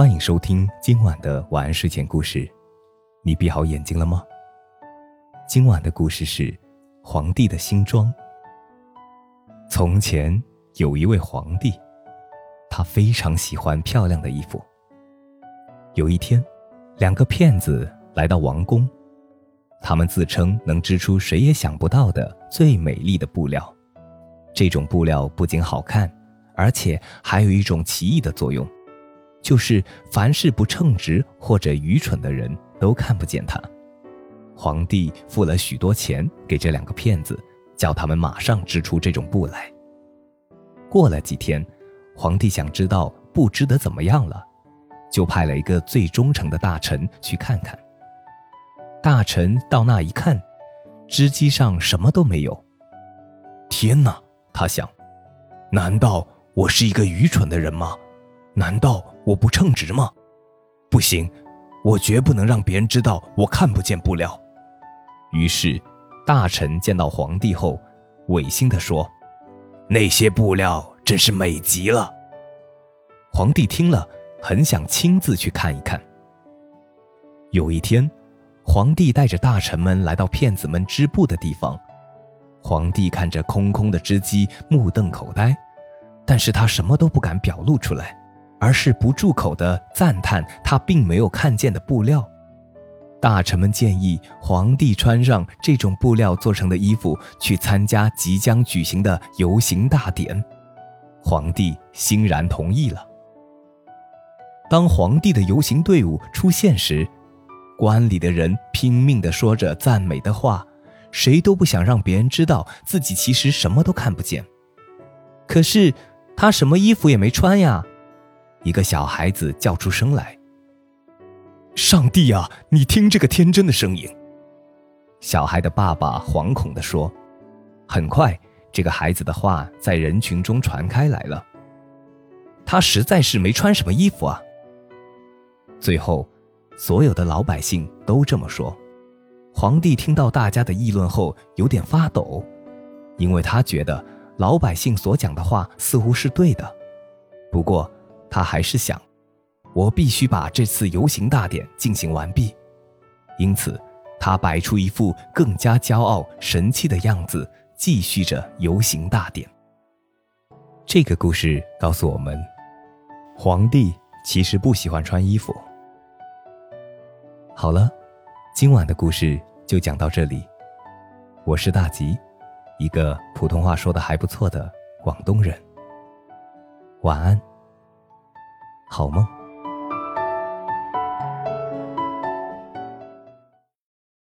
欢迎收听今晚的晚安睡前故事。你闭好眼睛了吗？今晚的故事是皇帝的新装。从前有一位皇帝，他非常喜欢漂亮的衣服。有一天，两个骗子来到王宫，他们自称能织出谁也想不到的最美丽的布料。这种布料不仅好看，而且还有一种奇异的作用。就是凡是不称职或者愚蠢的人都看不见他。皇帝付了许多钱给这两个骗子，叫他们马上织出这种布来。过了几天，皇帝想知道布织得怎么样了，就派了一个最忠诚的大臣去看看。大臣到那一看，织机上什么都没有。天哪！他想，难道我是一个愚蠢的人吗？难道我不称职吗？不行，我绝不能让别人知道我看不见布料。于是，大臣见到皇帝后，违心地说：“那些布料真是美极了。”皇帝听了，很想亲自去看一看。有一天，皇帝带着大臣们来到骗子们织布的地方，皇帝看着空空的织机，目瞪口呆，但是他什么都不敢表露出来。而是不住口的赞叹他并没有看见的布料。大臣们建议皇帝穿上这种布料做成的衣服去参加即将举行的游行大典，皇帝欣然同意了。当皇帝的游行队伍出现时，官里的人拼命地说着赞美的话，谁都不想让别人知道自己其实什么都看不见。可是他什么衣服也没穿呀。一个小孩子叫出声来：“上帝啊，你听这个天真的声音！”小孩的爸爸惶恐地说。很快，这个孩子的话在人群中传开来了。他实在是没穿什么衣服啊。最后，所有的老百姓都这么说。皇帝听到大家的议论后，有点发抖，因为他觉得老百姓所讲的话似乎是对的。不过，他还是想，我必须把这次游行大典进行完毕，因此，他摆出一副更加骄傲、神气的样子，继续着游行大典。这个故事告诉我们，皇帝其实不喜欢穿衣服。好了，今晚的故事就讲到这里。我是大吉，一个普通话说的还不错的广东人。晚安。好梦。